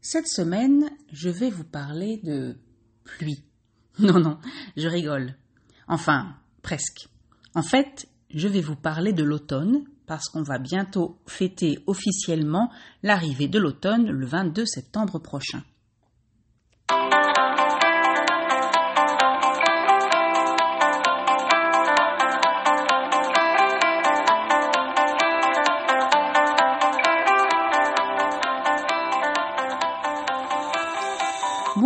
Cette semaine, je vais vous parler de pluie. Non, non, je rigole. Enfin, presque. En fait, je vais vous parler de l'automne parce qu'on va bientôt fêter officiellement l'arrivée de l'automne le 22 septembre prochain.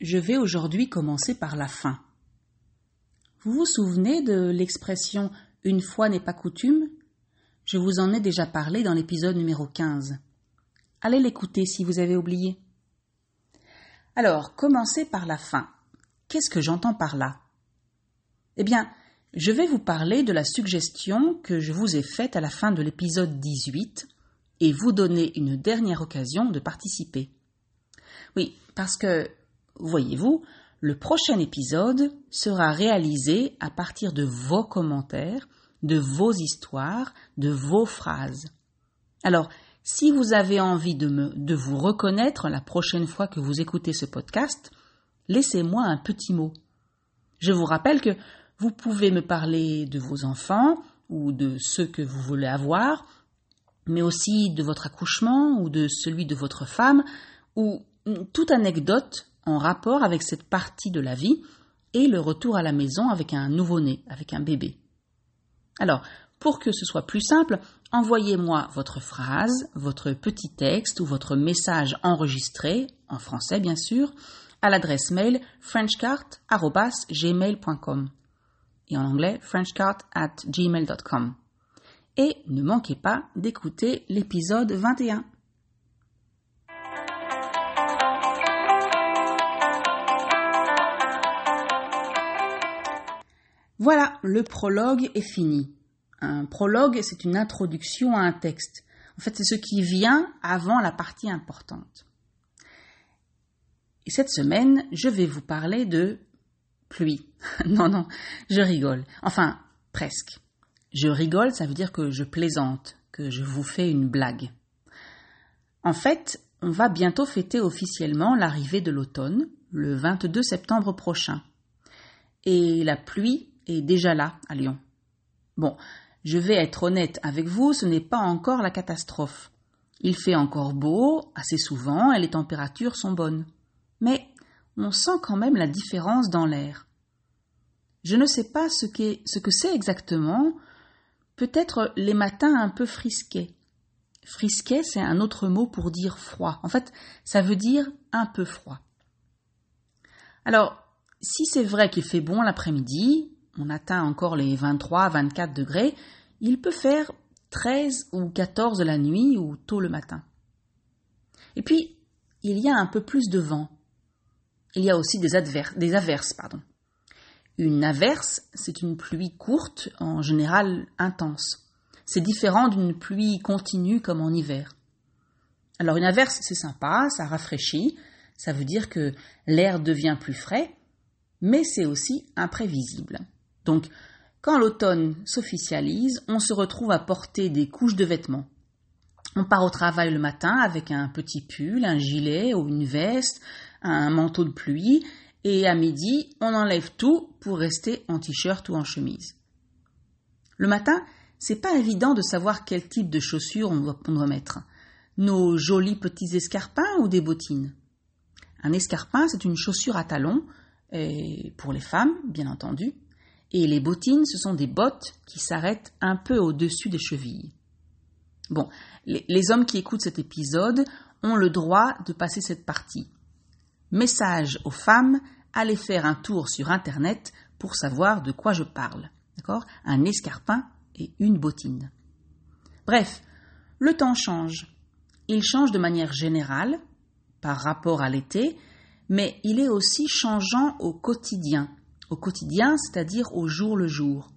Je vais aujourd'hui commencer par la fin. Vous vous souvenez de l'expression une fois n'est pas coutume Je vous en ai déjà parlé dans l'épisode numéro 15. Allez l'écouter si vous avez oublié. Alors, commencez par la fin. Qu'est-ce que j'entends par là? Eh bien, je vais vous parler de la suggestion que je vous ai faite à la fin de l'épisode 18 et vous donner une dernière occasion de participer. Oui, parce que, voyez-vous, le prochain épisode sera réalisé à partir de vos commentaires, de vos histoires, de vos phrases. Alors, si vous avez envie de, me, de vous reconnaître la prochaine fois que vous écoutez ce podcast, laissez-moi un petit mot. Je vous rappelle que vous pouvez me parler de vos enfants ou de ceux que vous voulez avoir, mais aussi de votre accouchement ou de celui de votre femme, ou toute anecdote en rapport avec cette partie de la vie et le retour à la maison avec un nouveau-né, avec un bébé. Alors, pour que ce soit plus simple, envoyez-moi votre phrase, votre petit texte ou votre message enregistré, en français bien sûr, à l'adresse mail frenchcart.gmail.com et en anglais frenchcart at gmail.com. Et ne manquez pas d'écouter l'épisode 21. Voilà, le prologue est fini. Un prologue, c'est une introduction à un texte. En fait, c'est ce qui vient avant la partie importante. Et cette semaine, je vais vous parler de pluie. non, non, je rigole. Enfin, presque. Je rigole, ça veut dire que je plaisante, que je vous fais une blague. En fait, on va bientôt fêter officiellement l'arrivée de l'automne, le 22 septembre prochain. Et la pluie est déjà là à Lyon. Bon, je vais être honnête avec vous, ce n'est pas encore la catastrophe. Il fait encore beau, assez souvent, et les températures sont bonnes. Mais on sent quand même la différence dans l'air. Je ne sais pas ce, que c'est exactement, peut-être les matins un peu frisquets. Frisquet, c'est un autre mot pour dire froid. En fait, ça veut dire un peu froid. Alors, si c'est vrai qu'il fait bon l'après-midi, on atteint encore les 23, 24 degrés, il peut faire 13 ou 14 la nuit ou tôt le matin. Et puis, il y a un peu plus de vent. Il y a aussi des, averses. Une averse, c'est une pluie courte, en général intense. C'est différent d'une pluie continue comme en hiver. Alors une averse, c'est sympa, ça rafraîchit, ça veut dire que l'air devient plus frais, mais c'est aussi imprévisible. Donc, quand l'automne s'officialise, on se retrouve à porter des couches de vêtements. On part au travail le matin avec un petit pull, un gilet ou une veste, un manteau de pluie, et à midi, on enlève tout pour rester en t-shirt ou en chemise. Le matin, c'est pas évident de savoir quel type de chaussures on doit mettre. Nos jolis petits escarpins ou des bottines? Un escarpin, c'est une chaussure à talons, et pour les femmes, bien entendu, et les bottines, ce sont des bottes qui s'arrêtent un peu au-dessus des chevilles. Bon, les, hommes qui écoutent cet épisode ont le droit de passer cette partie. Message aux femmes, allez faire un tour sur Internet pour savoir de quoi je parle. D'accord? Un escarpin et une bottine. Bref, le temps change. Il change de manière générale, par rapport à l'été, mais il est aussi changeant au quotidien. Au quotidien, c'est-à-dire au jour le jour.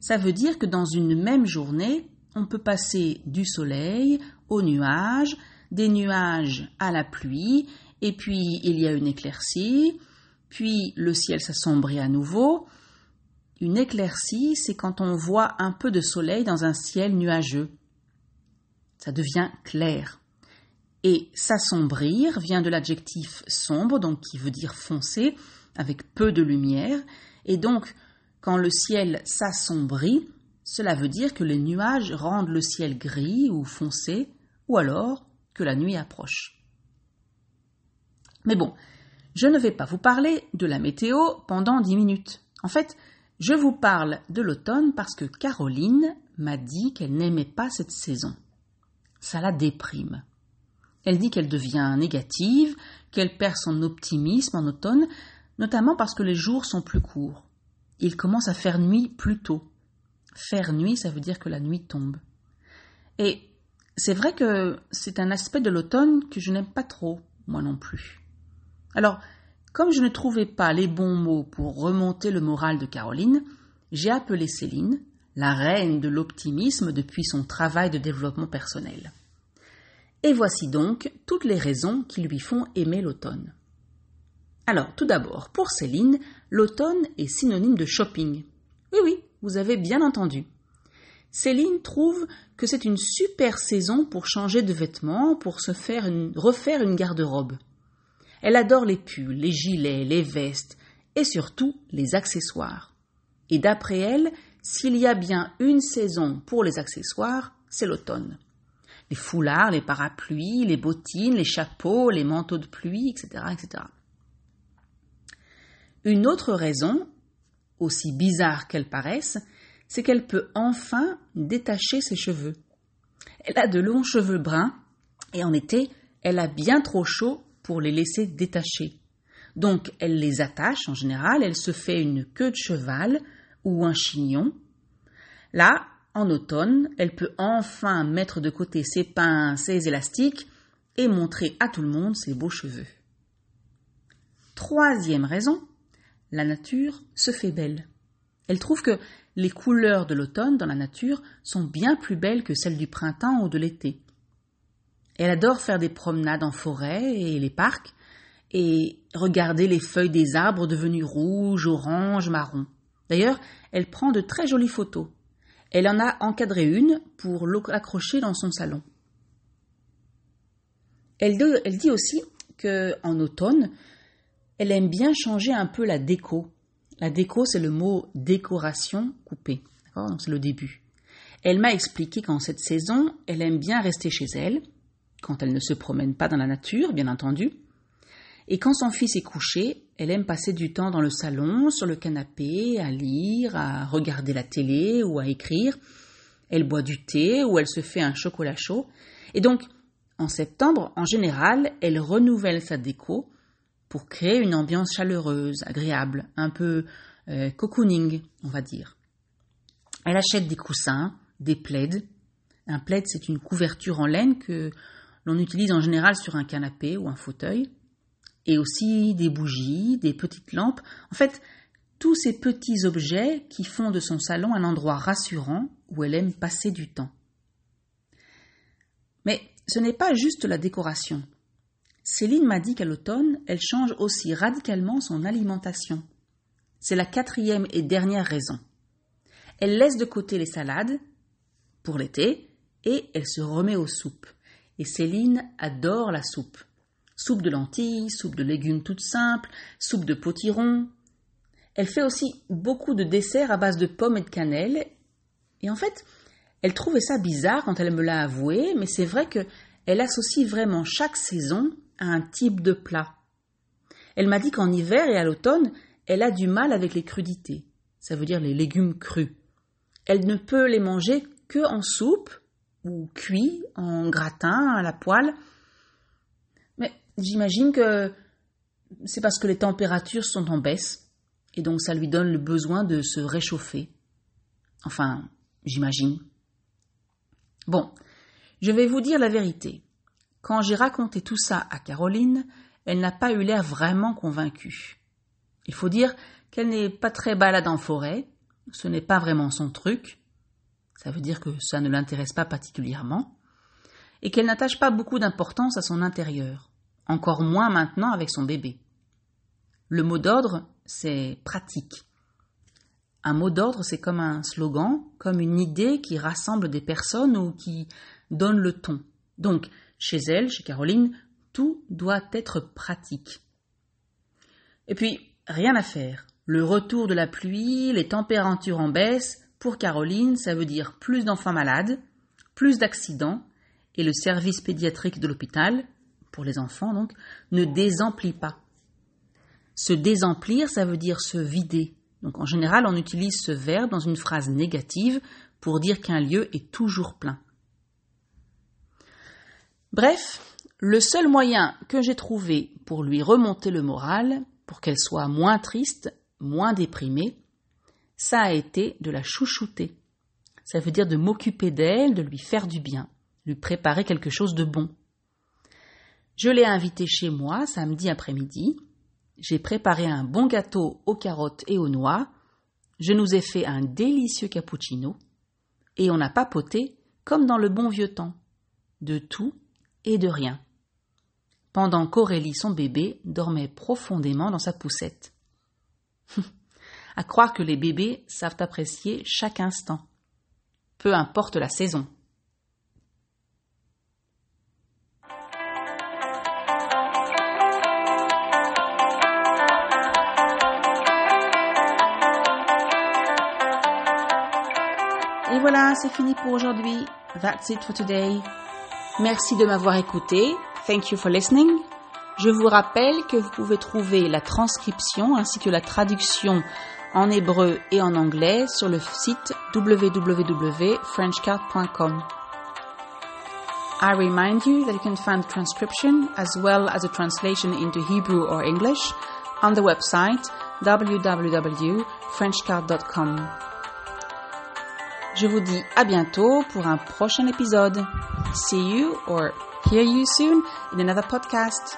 Ça veut dire que dans une même journée, on peut passer du soleil aux nuages, des nuages à la pluie, et puis il y a une éclaircie, puis le ciel s'assombrit à nouveau. Une éclaircie, c'est quand on voit un peu de soleil dans un ciel nuageux. Ça devient clair. Et s'assombrir vient de l'adjectif sombre, donc qui veut dire foncé, avec peu de lumière. Et donc, quand le ciel s'assombrit, cela veut dire que les nuages rendent le ciel gris ou foncé, ou alors que la nuit approche. Mais bon, je ne vais pas vous parler de la météo pendant dix minutes. En fait, je vous parle de l'automne parce que Caroline m'a dit qu'elle n'aimait pas cette saison. Ça la déprime. Elle dit qu'elle devient négative, qu'elle perd son optimisme en automne, notamment parce que les jours sont plus courts. Il commence à faire nuit plus tôt. Faire nuit, ça veut dire que la nuit tombe. Et c'est vrai que c'est un aspect de l'automne que je n'aime pas trop, moi non plus. Alors, comme je ne trouvais pas les bons mots pour remonter le moral de Caroline, j'ai appelé Céline, la reine de l'optimisme depuis son travail de développement personnel. Et voici donc toutes les raisons qui lui font aimer l'automne. Alors, tout d'abord, pour Céline, l'automne est synonyme de shopping. Oui, oui, vous avez bien entendu. Céline trouve que c'est une super saison pour changer de vêtements, pour se faire refaire une garde-robe. Elle adore les pulls, les gilets, les vestes et surtout les accessoires. Et d'après elle, s'il y a bien une saison pour les accessoires, c'est l'automne. Les foulards, les parapluies, les bottines, les chapeaux, les manteaux de pluie, etc., etc. Une autre raison, aussi bizarre qu'elle paraisse, c'est qu'elle peut enfin détacher ses cheveux. Elle a de longs cheveux bruns et en été, elle a bien trop chaud pour les laisser détacher. Donc elle les attache en général, elle se fait une queue de cheval ou un chignon. Là, en automne, elle peut enfin mettre de côté ses pinces, ses élastiques et montrer à tout le monde ses beaux cheveux. Troisième raison, la nature se fait belle. Elle trouve que les couleurs de l'automne dans la nature sont bien plus belles que celles du printemps ou de l'été. Elle adore faire des promenades en forêt et les parcs et regarder les feuilles des arbres devenues rouges, oranges, marron. D'ailleurs, elle prend de très jolies photos. Elle en a encadré une pour l'accrocher dans son salon. Elle, dit aussi qu'en automne, elle aime bien changer un peu la déco. La déco, c'est le mot décoration coupée. Donc c'est le début. Elle m'a expliqué qu'en cette saison, elle aime bien rester chez elle, quand elle ne se promène pas dans la nature, bien entendu. Et quand son fils est couché, elle aime passer du temps dans le salon, sur le canapé, à lire, à regarder la télé ou à écrire. Elle boit du thé ou elle se fait un chocolat chaud. Et donc, en septembre, en général, elle renouvelle sa déco pour créer une ambiance chaleureuse, agréable, un peu euh, cocooning, on va dire. Elle achète des coussins, des plaids. Un plaid, c'est une couverture en laine que l'on utilise en général sur un canapé ou un fauteuil. Et aussi des bougies, des petites lampes. En fait, tous ces petits objets qui font de son salon un endroit rassurant où elle aime passer du temps. Mais ce n'est pas juste la décoration. Céline m'a dit qu'à l'automne, elle change aussi radicalement son alimentation. C'est la quatrième et dernière raison. Elle laisse de côté les salades pour l'été et elle se remet aux soupes. Et Céline adore la soupe. Soupe de lentilles, soupe de légumes toutes simples, soupe de potiron. Elle fait aussi beaucoup de desserts à base de pommes et de cannelle. Et en fait, elle trouvait ça bizarre quand elle me l'a avoué, mais c'est vrai que elle associe vraiment chaque saison un type de plat. Elle m'a dit qu'en hiver et à l'automne, elle a du mal avec les crudités, ça veut dire les légumes crus. Elle ne peut les manger que en soupe ou cuits, en gratin, à la poêle. Mais j'imagine que c'est parce que les températures sont en baisse et donc ça lui donne le besoin de se réchauffer. Enfin, j'imagine. Bon, je vais vous dire la vérité. Quand j'ai raconté tout ça à Caroline, elle n'a pas eu l'air vraiment convaincue. Il faut dire qu'elle n'est pas très balade en forêt, ce n'est pas vraiment son truc, ça veut dire que ça ne l'intéresse pas particulièrement, et qu'elle n'attache pas beaucoup d'importance à son intérieur, encore moins maintenant avec son bébé. Le mot d'ordre, c'est pratique. Un mot d'ordre, c'est comme un slogan, comme une idée qui rassemble des personnes ou qui donne le ton. Donc, chez elle, chez Caroline, tout doit être pratique. Et puis, rien à faire. Le retour de la pluie, les températures en baisse, pour Caroline, ça veut dire plus d'enfants malades, plus d'accidents, et le service pédiatrique de l'hôpital, pour les enfants donc, ne désemplit pas. Se désemplir, ça veut dire se vider. Donc en général, on utilise ce verbe dans une phrase négative pour dire qu'un lieu est toujours plein. Bref, le seul moyen que j'ai trouvé pour lui remonter le moral, pour qu'elle soit moins triste, moins déprimée, ça a été de la chouchouter. Ça veut dire de m'occuper d'elle, de lui faire du bien, lui préparer quelque chose de bon. Je l'ai invitée chez moi samedi après-midi. J'ai préparé un bon gâteau aux carottes et aux noix. Je nous ai fait un délicieux cappuccino. Et on a papoté comme dans le bon vieux temps. De tout et de rien. Pendant qu'Aurélie, son bébé, dormait profondément dans sa poussette. à croire que les bébés savent apprécier chaque instant, peu importe la saison. Et voilà, c'est fini pour aujourd'hui. That's it for today. Merci de m'avoir écouté. Thank you for listening. Je vous rappelle que vous pouvez trouver la transcription ainsi que la traduction en hébreu et en anglais sur le site www.frenchcard.com. I remind you that you can find the transcription as well as a translation into Hebrew or English on the website www.frenchcard.com. Je vous dis à bientôt pour un prochain épisode. See you or hear you soon in another podcast.